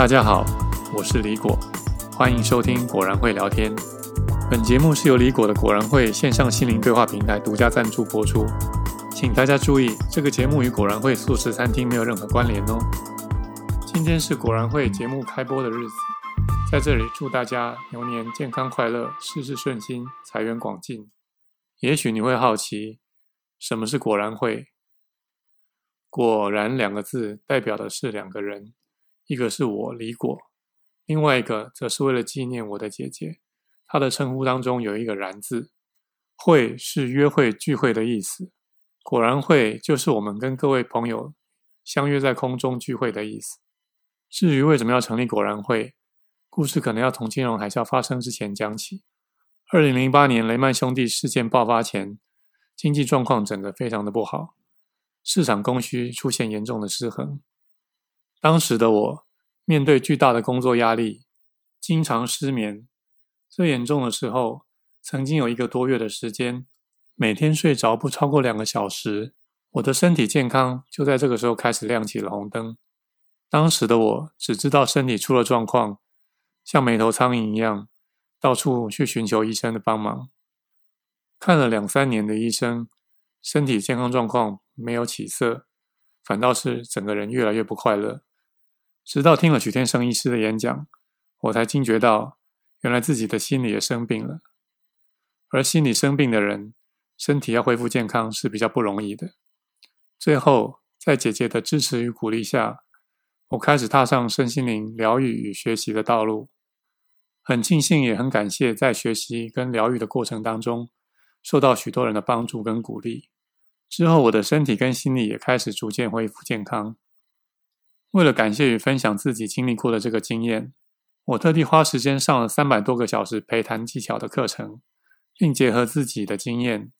大家好，我是李果，欢迎收听果然会聊天。本节目是由李果的果然会线上心灵对话平台独家赞助播出，请大家注意，这个节目与果然会素食餐厅没有任何关联哦。今天是果然会节目开播的日子，在这里祝大家牛年健康快乐，事事顺心，财源广进。也许你会好奇，什么是果然会？果然两个字代表的是两个人。一个是我李果，另外一个则是为了纪念我的姐姐。她的称呼当中有一个“然”字，会是约会聚会的意思。果然会就是我们跟各位朋友相约在空中聚会的意思。至于为什么要成立果然会，故事可能要从金融海啸发生之前讲起。二零零八年雷曼兄弟事件爆发前，经济状况整个非常的不好，市场供需出现严重的失衡。当时的我面对巨大的工作压力，经常失眠。最严重的时候，曾经有一个多月的时间，每天睡着不超过两个小时。我的身体健康就在这个时候开始亮起了红灯。当时的我只知道身体出了状况，像没头苍蝇一样到处去寻求医生的帮忙。看了两三年的医生，身体健康状况没有起色，反倒是整个人越来越不快乐。直到听了许天生医师的演讲，我才惊觉到，原来自己的心理也生病了。而心理生病的人，身体要恢复健康是比较不容易的。最后，在姐姐的支持与鼓励下，我开始踏上身心灵疗愈与学习的道路。很庆幸，也很感谢，在学习跟疗愈的过程当中，受到许多人的帮助跟鼓励。之后，我的身体跟心理也开始逐渐恢复健康。为了感谢与分享自己经历过的这个经验，我特地花时间上了三百多个小时陪谈技巧的课程，并结合自己的经验，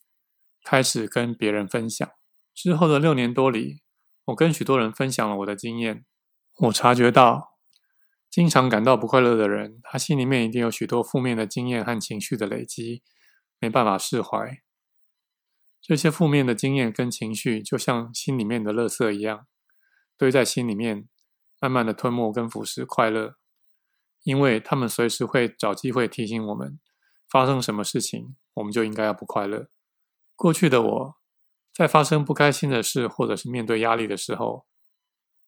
开始跟别人分享。之后的六年多里，我跟许多人分享了我的经验。我察觉到，经常感到不快乐的人，他心里面一定有许多负面的经验和情绪的累积，没办法释怀。这些负面的经验跟情绪，就像心里面的垃圾一样。堆在心里面，慢慢的吞没跟腐蚀快乐，因为他们随时会找机会提醒我们，发生什么事情，我们就应该要不快乐。过去的我，在发生不开心的事或者是面对压力的时候，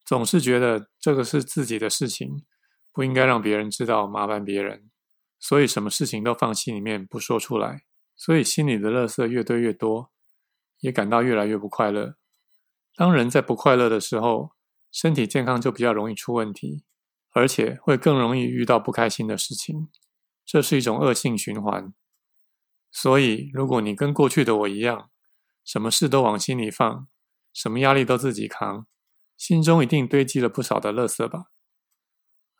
总是觉得这个是自己的事情，不应该让别人知道，麻烦别人，所以什么事情都放心里面不说出来，所以心里的垃圾越堆越多，也感到越来越不快乐。当人在不快乐的时候，身体健康就比较容易出问题，而且会更容易遇到不开心的事情，这是一种恶性循环。所以，如果你跟过去的我一样，什么事都往心里放，什么压力都自己扛，心中一定堆积了不少的垃圾吧？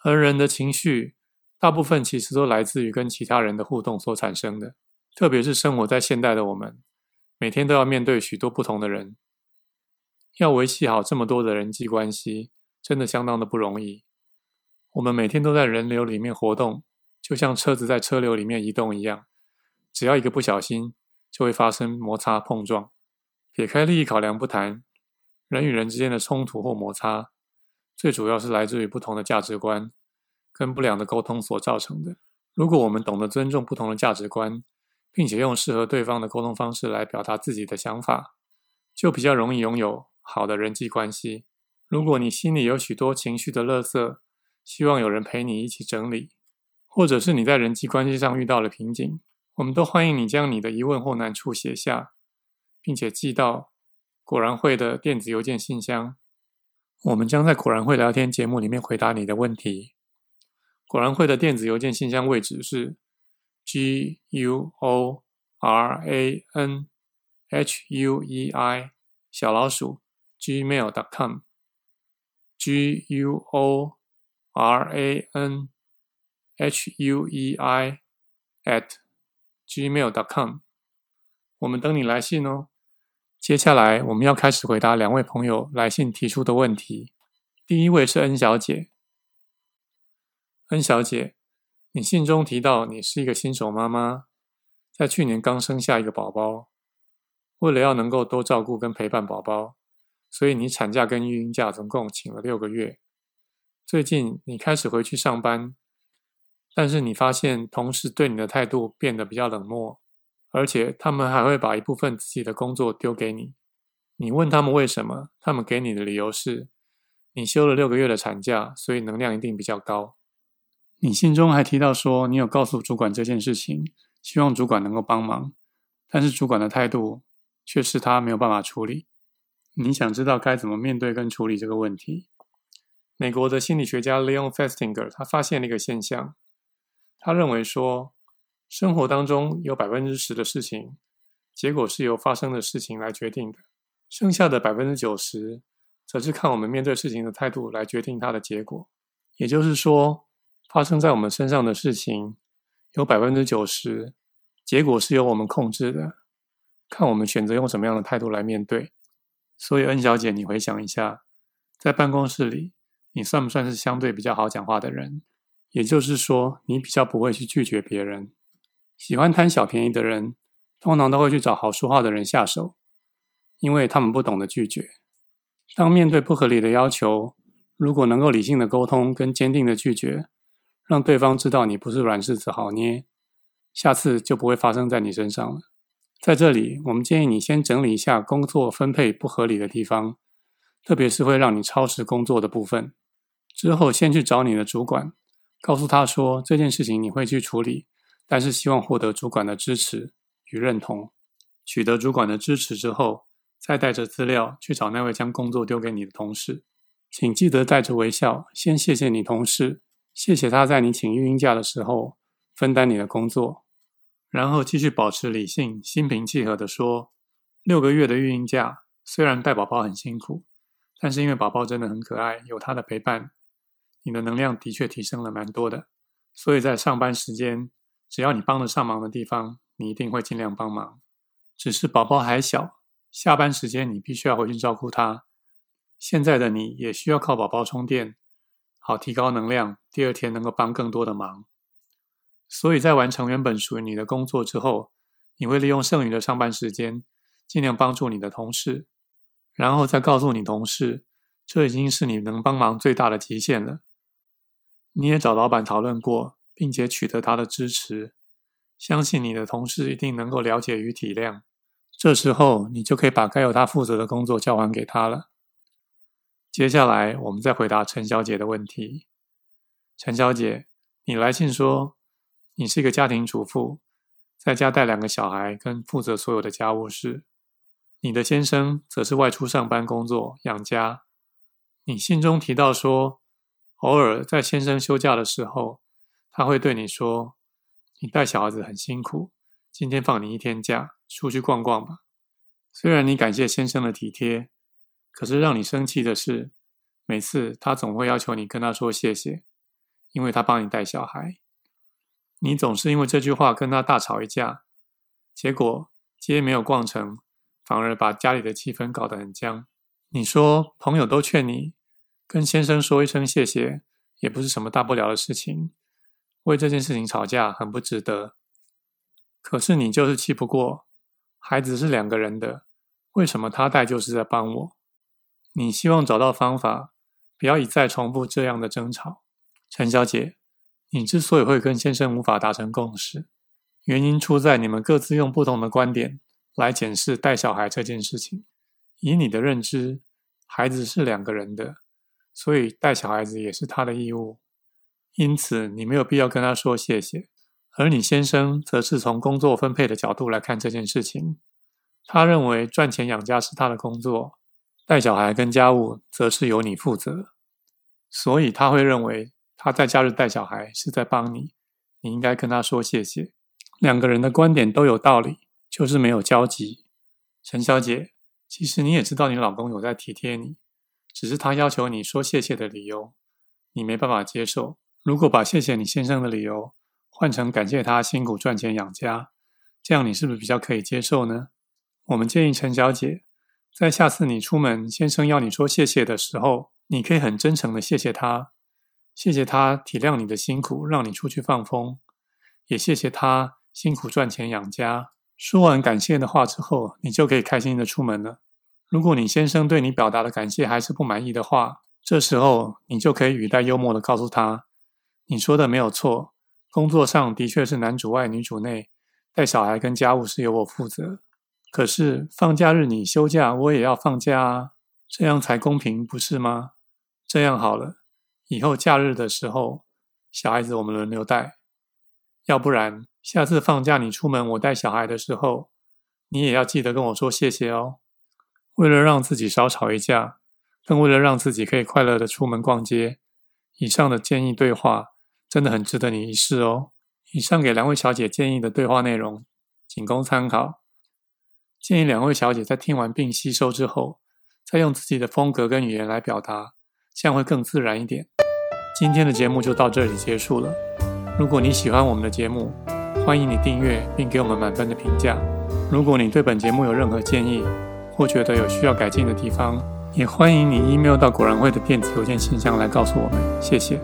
而人的情绪，大部分其实都来自于跟其他人的互动所产生的，特别是生活在现代的我们，每天都要面对许多不同的人。要维系好这么多的人际关系，真的相当的不容易。我们每天都在人流里面活动，就像车子在车流里面移动一样。只要一个不小心，就会发生摩擦碰撞。撇开利益考量不谈，人与人之间的冲突或摩擦，最主要是来自于不同的价值观跟不良的沟通所造成的。如果我们懂得尊重不同的价值观，并且用适合对方的沟通方式来表达自己的想法，就比较容易拥有。好的人际关系。如果你心里有许多情绪的垃圾，希望有人陪你一起整理，或者是你在人际关系上遇到了瓶颈，我们都欢迎你将你的疑问或难处写下，并且寄到果然会的电子邮件信箱。我们将在果然会聊天节目里面回答你的问题。果然会的电子邮件信箱位置是 g u o r a n h u e i 小老鼠。gmail.com，g u o r a n h u e i at gmail.com，我们等你来信哦。接下来我们要开始回答两位朋友来信提出的问题。第一位是恩小姐，恩小姐，你信中提到你是一个新手妈妈，在去年刚生下一个宝宝，为了要能够多照顾跟陪伴宝宝。所以你产假跟育婴假总共请了六个月，最近你开始回去上班，但是你发现同事对你的态度变得比较冷漠，而且他们还会把一部分自己的工作丢给你。你问他们为什么，他们给你的理由是：你休了六个月的产假，所以能量一定比较高。你信中还提到说，你有告诉主管这件事情，希望主管能够帮忙，但是主管的态度却是他没有办法处理。你想知道该怎么面对跟处理这个问题？美国的心理学家 Leon Festinger 他发现了一个现象，他认为说，生活当中有百分之十的事情，结果是由发生的事情来决定的，剩下的百分之九十，则是看我们面对事情的态度来决定它的结果。也就是说，发生在我们身上的事情，有百分之九十，结果是由我们控制的，看我们选择用什么样的态度来面对。所以，恩小姐，你回想一下，在办公室里，你算不算是相对比较好讲话的人？也就是说，你比较不会去拒绝别人。喜欢贪小便宜的人，通常都会去找好说话的人下手，因为他们不懂得拒绝。当面对不合理的要求，如果能够理性的沟通跟坚定的拒绝，让对方知道你不是软柿子好捏，下次就不会发生在你身上了。在这里，我们建议你先整理一下工作分配不合理的地方，特别是会让你超时工作的部分。之后，先去找你的主管，告诉他说这件事情你会去处理，但是希望获得主管的支持与认同。取得主管的支持之后，再带着资料去找那位将工作丢给你的同事，请记得带着微笑，先谢谢你同事。谢谢他在你请育婴假的时候分担你的工作，然后继续保持理性、心平气和地说：六个月的育婴假虽然带宝宝很辛苦，但是因为宝宝真的很可爱，有他的陪伴，你的能量的确提升了蛮多的。所以在上班时间，只要你帮得上忙的地方，你一定会尽量帮忙。只是宝宝还小，下班时间你必须要回去照顾他。现在的你也需要靠宝宝充电。好，提高能量，第二天能够帮更多的忙。所以在完成原本属于你的工作之后，你会利用剩余的上班时间，尽量帮助你的同事，然后再告诉你同事，这已经是你能帮忙最大的极限了。你也找老板讨论过，并且取得他的支持，相信你的同事一定能够了解与体谅。这时候，你就可以把该由他负责的工作交还给他了。接下来，我们再回答陈小姐的问题。陈小姐，你来信说你是一个家庭主妇，在家带两个小孩，跟负责所有的家务事。你的先生则是外出上班工作养家。你信中提到说，偶尔在先生休假的时候，他会对你说：“你带小孩子很辛苦，今天放你一天假，出去逛逛吧。”虽然你感谢先生的体贴。可是让你生气的是，每次他总会要求你跟他说谢谢，因为他帮你带小孩。你总是因为这句话跟他大吵一架，结果街没有逛成，反而把家里的气氛搞得很僵。你说朋友都劝你跟先生说一声谢谢，也不是什么大不了的事情，为这件事情吵架很不值得。可是你就是气不过，孩子是两个人的，为什么他带就是在帮我？你希望找到方法，不要一再重复这样的争吵。陈小姐，你之所以会跟先生无法达成共识，原因出在你们各自用不同的观点来检视带小孩这件事情。以你的认知，孩子是两个人的，所以带小孩子也是他的义务。因此，你没有必要跟他说谢谢。而你先生则是从工作分配的角度来看这件事情，他认为赚钱养家是他的工作。带小孩跟家务则是由你负责，所以他会认为他在假日带小孩是在帮你，你应该跟他说谢谢。两个人的观点都有道理，就是没有交集。陈小姐，其实你也知道你老公有在体贴你，只是他要求你说谢谢的理由，你没办法接受。如果把谢谢你先生的理由换成感谢他辛苦赚钱养家，这样你是不是比较可以接受呢？我们建议陈小姐。在下次你出门，先生要你说谢谢的时候，你可以很真诚的谢谢他，谢谢他体谅你的辛苦，让你出去放风，也谢谢他辛苦赚钱养家。说完感谢的话之后，你就可以开心的出门了。如果你先生对你表达的感谢还是不满意的话，这时候你就可以语带幽默的告诉他：“你说的没有错，工作上的确是男主外女主内，带小孩跟家务是由我负责。可是放假日你休假，我也要放假啊，这样才公平，不是吗？这样好了，以后假日的时候，小孩子我们轮流带。要不然下次放假你出门我带小孩的时候，你也要记得跟我说谢谢哦。”为了让自己少吵一架，更为了让自己可以快乐的出门逛街，以上的建议对话真的很值得你一试哦。以上给两位小姐建议的对话内容，仅供参考。建议两位小姐在听完并吸收之后，再用自己的风格跟语言来表达，这样会更自然一点。今天的节目就到这里结束了。如果你喜欢我们的节目，欢迎你订阅并给我们满分的评价。如果你对本节目有任何建议，或觉得有需要改进的地方，也欢迎你 email 到果然会的电子邮件信箱来告诉我们。谢谢。